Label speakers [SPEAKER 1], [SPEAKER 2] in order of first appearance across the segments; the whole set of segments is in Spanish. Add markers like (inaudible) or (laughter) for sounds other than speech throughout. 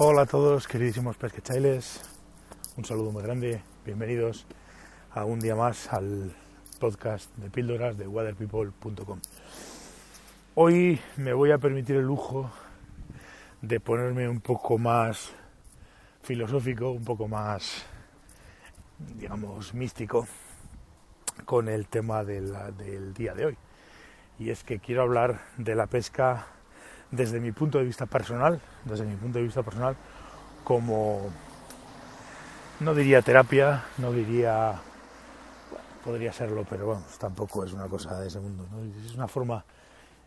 [SPEAKER 1] Hola a todos, queridísimos pesquechailes. Un saludo muy grande. Bienvenidos a un día más al podcast de píldoras de waterpeople.com. Hoy me voy a permitir el lujo de ponerme un poco más filosófico, un poco más, digamos, místico con el tema del día de hoy. Y es que quiero hablar de la pesca desde mi punto de vista personal, desde mi punto de vista personal, como no diría terapia, no diría podría serlo, pero bueno, tampoco es una cosa de ese mundo. Es una forma,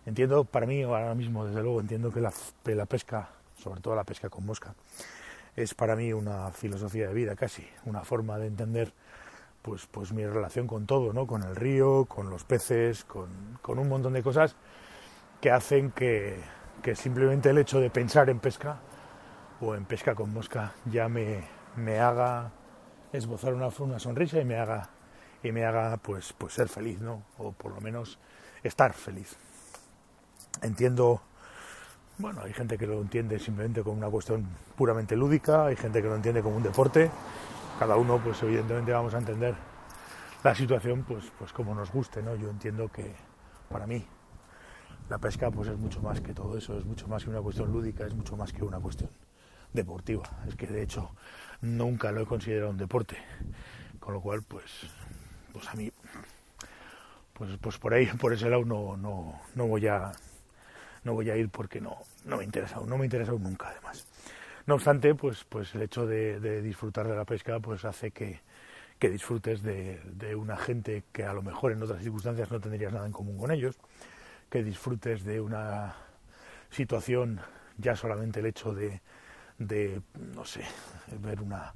[SPEAKER 1] entiendo, para mí ahora mismo, desde luego, entiendo que la, la, pesca, sobre todo la pesca con mosca, es para mí una filosofía de vida casi, una forma de entender pues, pues mi relación con todo, ¿no? con el río, con los peces, con, con un montón de cosas que hacen que, que simplemente el hecho de pensar en pesca o en pesca con mosca ya me, me haga esbozar una, una, sonrisa y me haga y me haga pues pues ser feliz no o por lo menos estar feliz. Entiendo bueno hay gente que lo entiende simplemente como una cuestión puramente lúdica hay gente que lo entiende como un deporte. Cada uno pues evidentemente vamos a entender la situación pues pues como nos guste no yo entiendo que para mí la pesca pues es mucho más que todo eso, es mucho más que una cuestión lúdica, es mucho más que una cuestión deportiva. Es que de hecho nunca lo he considerado un deporte. Con lo cual, pues, pues a mí, pues, pues por ahí, por ese lado no, no, no voy a no voy a ir porque no, no me interesa, no me interesa nunca además. No obstante, pues, pues el hecho de, disfrutar de la pesca pues hace que, que disfrutes de, de, una gente que a lo mejor en otras circunstancias no tendrías nada en común con ellos, que disfrutes de una situación, ya solamente el hecho de, de no sé, ver una,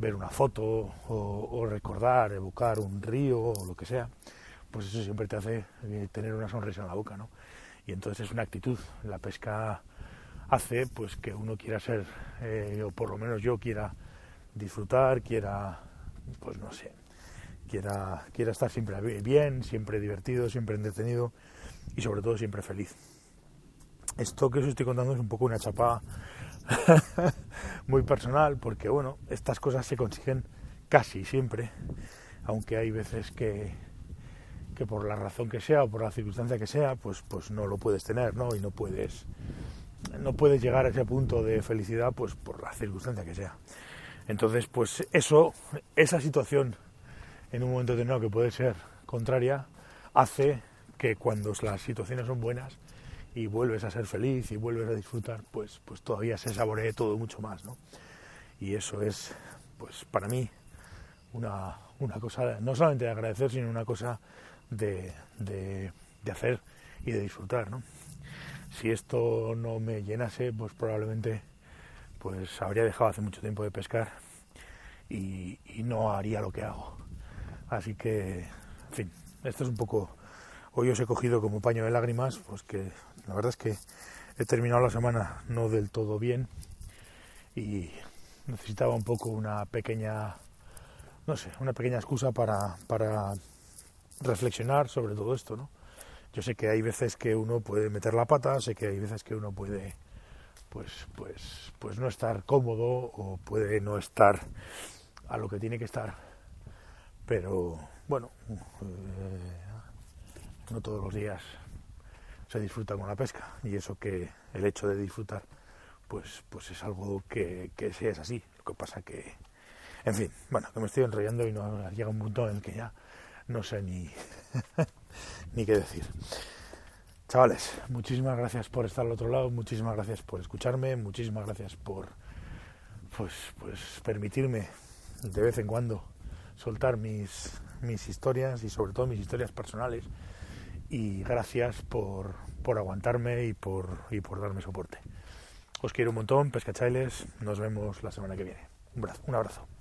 [SPEAKER 1] ver una foto o, recordar, evocar un río o lo que sea, pues eso siempre te hace eh, tener una sonrisa en la boca, ¿no? Y entonces es una actitud. La pesca hace pues que uno quiera ser, eh, o por lo menos yo quiera disfrutar, quiera, pues no sé, quiera, quiera estar siempre bien, siempre divertido, siempre entretenido y sobre todo siempre feliz. Esto que os estoy contando es un poco una chapa (laughs) muy personal porque bueno, estas cosas se consiguen casi siempre, aunque hay veces que, que por la razón que sea o por la circunstancia que sea, pues, pues no lo puedes tener, ¿no? Y no puedes, no puedes llegar a ese punto de felicidad, pues por la circunstancia que sea. Entonces, pues eso, esa situación en un momento determinado que puede ser contraria, hace que cuando las situaciones son buenas y vuelves a ser feliz y vuelves a disfrutar, pues, pues todavía se saboree todo mucho más, ¿no? Y eso es, pues para mí, una, una cosa no solamente de agradecer, sino una cosa de, de, de hacer y de disfrutar, ¿no? Si esto no me llenase, pues probablemente pues habría dejado hace mucho tiempo de pescar y, y no haría lo que hago. Así que, en fin, esto es un poco Hoy os he cogido como paño de lágrimas, pues que la verdad es que he terminado la semana no del todo bien y necesitaba un poco una pequeña, no sé, una pequeña excusa para, para reflexionar sobre todo esto, ¿no? Yo sé que hay veces que uno puede meter la pata, sé que hay veces que uno puede pues pues pues no estar cómodo o puede no estar a lo que tiene que estar. Pero bueno, eh, no todos los días se disfruta con la pesca y eso que el hecho de disfrutar pues pues es algo que, que sí es así. Lo que pasa que en fin bueno que me estoy enrollando y no llega un punto en el que ya no sé ni (laughs) ni qué decir. Chavales muchísimas gracias por estar al otro lado muchísimas gracias por escucharme muchísimas gracias por pues pues permitirme de vez en cuando soltar mis mis historias y sobre todo mis historias personales y gracias por, por aguantarme y por, y por darme soporte. Os quiero un montón, pescachailes, nos vemos la semana que viene. Un abrazo. Un abrazo.